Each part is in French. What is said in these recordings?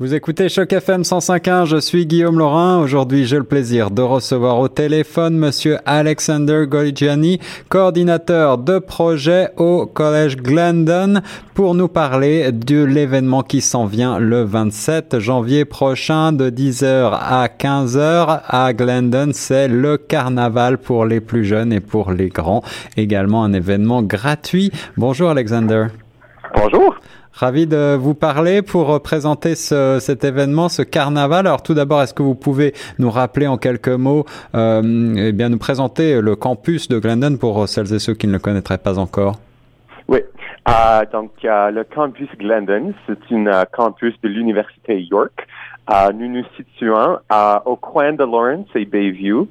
Vous écoutez Choc FM 105.1, je suis Guillaume Laurin. Aujourd'hui, j'ai le plaisir de recevoir au téléphone monsieur Alexander Goligiani, coordinateur de projet au Collège Glendon, pour nous parler de l'événement qui s'en vient le 27 janvier prochain de 10h à 15h à Glendon. C'est le carnaval pour les plus jeunes et pour les grands. Également un événement gratuit. Bonjour Alexander. Bonjour. Ravi de vous parler pour euh, présenter ce, cet événement, ce carnaval. Alors tout d'abord, est-ce que vous pouvez nous rappeler en quelques mots, euh, eh bien nous présenter le campus de Glendon pour celles et ceux qui ne le connaîtraient pas encore? Oui, euh, donc euh, le campus Glendon, c'est un euh, campus de l'université York. nous nous situons au coin de Lawrence et Bayview.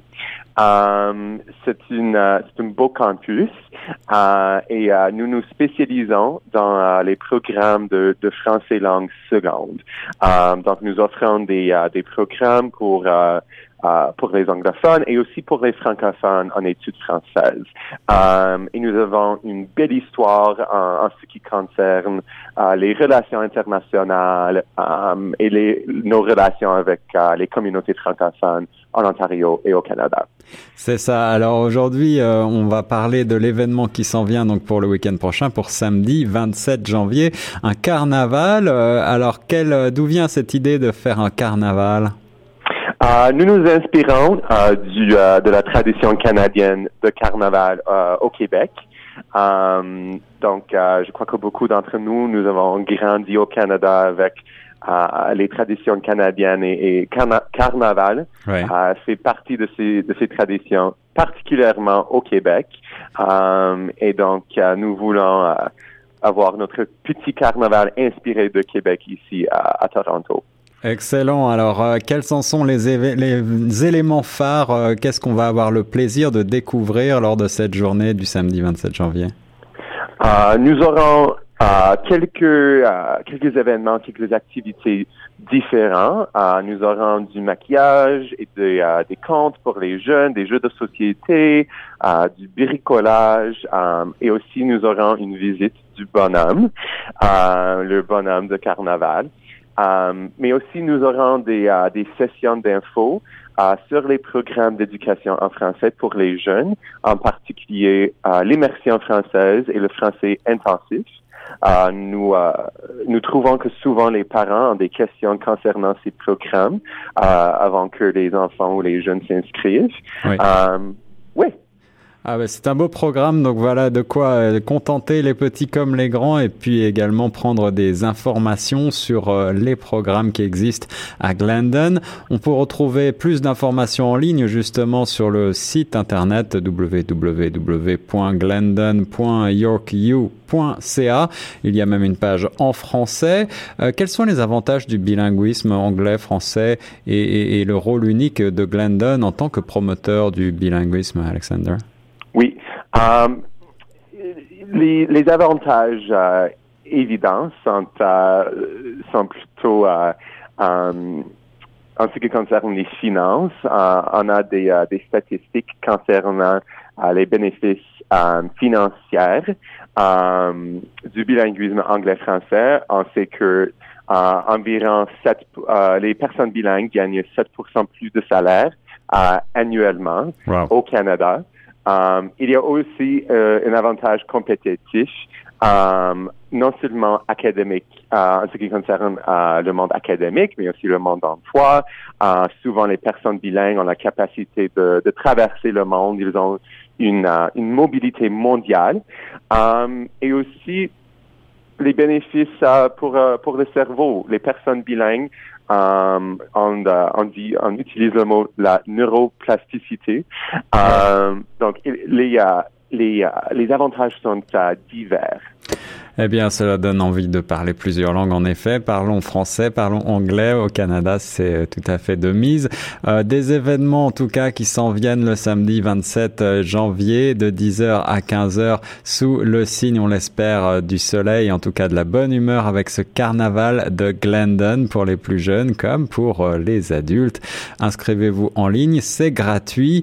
Um, c'est une uh, c'est un beau campus uh, et uh, nous nous spécialisons dans les programmes de, français langue seconde. Donc nous offrons des des programmes pour euh, pour les anglophones et aussi pour les francophones en études françaises. Euh, et nous avons une belle histoire en, ce qui concerne euh, les relations internationales et nos relations avec les communautés francophones en Ontario et au Canada. C'est ça. Alors aujourd'hui, on va parler de l'événement qui s'en vient donc pour le week-end prochain, pour samedi 27 janvier, un carnaval. alors d'où vient cette idée de faire un carnaval? Euh, nous nous inspirons euh, du, euh, de la tradition canadienne de carnaval au Québec. donc, je crois que beaucoup d'entre nous, nous avons grandi au Canada avec les traditions canadiennes et, et carnaval. c'est partie de ces, de ces traditions, particulièrement au Québec. et donc, nous voulons avoir notre petit carnaval inspiré de Québec ici à Toronto. Excellent. Alors, euh, quels en sont les, éléments phares euh, Qu'est-ce qu'on va avoir le plaisir de découvrir lors de cette journée du samedi 27 janvier? Euh, Nous aurons quelques quelques événements, quelques activités différents. nous aurons du maquillage et des contes pour les jeunes, des jeux de société, du bricolage et aussi nous aurons une visite du bonhomme, le bonhomme de carnaval. Um, mais aussi, nous aurons des, uh, des sessions d'infos uh, sur les programmes d'éducation en français pour les jeunes, en particulier uh, l'immersion française et le français intensif. nous, nous trouvons que souvent les parents ont des questions concernant ces programmes avant que les enfants ou les jeunes s'inscrivent. Oui. Um, oui. Ah bah c'est un beau programme, donc voilà de quoi euh, contenter les petits comme les grands et puis également prendre des informations sur euh, les programmes qui existent à Glendon. On peut retrouver plus d'informations en ligne justement sur le site internet www.glendon.yorku.ca. Il y a même une page en français. Euh, quels sont les avantages du bilinguisme anglais-français et, et le rôle unique de Glendon en tant que promoteur du bilinguisme, Alexander? Oui. Um, les, les, avantages euh, évidents sont, euh, sont plutôt euh, um, en ce qui concerne les finances. on a des, des statistiques concernant les bénéfices financiers du bilinguisme anglais-français. On sait que environ 7, les personnes bilingues gagnent 7% plus de salaire annuellement au Canada. Um, il y a aussi euh, un avantage compétitif, um, non seulement académique euh, en ce qui concerne euh, le monde académique, mais aussi le monde d'emploi. Souvent, les personnes bilingues ont la capacité de, traverser le monde. Ils ont une, une mobilité mondiale. Um, et aussi, les bénéfices pour, pour le cerveau. Les personnes bilingues Um, on, on, dit, on utilise le mot la neuroplasticité. Um, donc, les, les, les avantages sont divers. Eh bien, cela donne envie de parler plusieurs langues, en effet. Parlons français, parlons anglais. Au Canada, c'est euh, tout à fait de mise. Euh, des événements, en tout cas, qui s'en viennent le samedi 27 euh, janvier de 10h à 15h sous le signe, on l'espère, du soleil, en tout cas de la bonne humeur avec ce carnaval de Glendon pour les plus jeunes comme pour les adultes. Inscrivez-vous en ligne, c'est gratuit.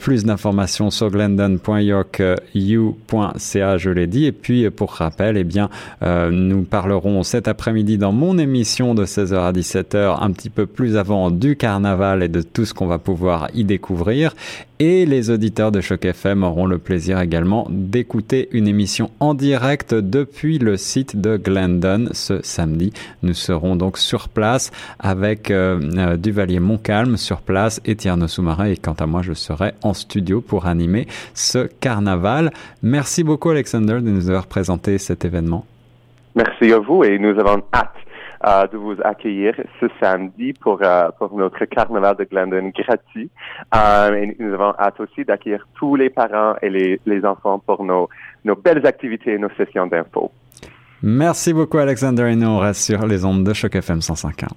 plus d'informations sur glendon.yorku.ca, je l'ai dit. Et puis, pour rappel, eh bien, bien, nous parlerons cet après-midi dans mon émission de 16h à 17h, un petit peu plus avant du carnaval et de tout ce qu'on va pouvoir y découvrir. Et les auditeurs de Choc FM auront le plaisir également d'écouter une émission en direct depuis le site de Glendon ce samedi. Nous serons donc sur place avec euh, euh, Duvalier Montcalm sur place et Tierno Soumarin. Et quant à moi, je serai en studio pour animer ce carnaval. Merci beaucoup Alexander de nous avoir présenté cet événement. Merci à vous et nous avons hâte euh, de vous accueillir ce samedi pour, euh, pour notre carnaval de Glendon gratuit. Euh, et nous avons hâte aussi d'accueillir tous les parents et les, les enfants pour nos, nos belles activités et nos sessions d'infos. Merci beaucoup Alexander et nous on reste sur les ondes de Choc FM 105.1.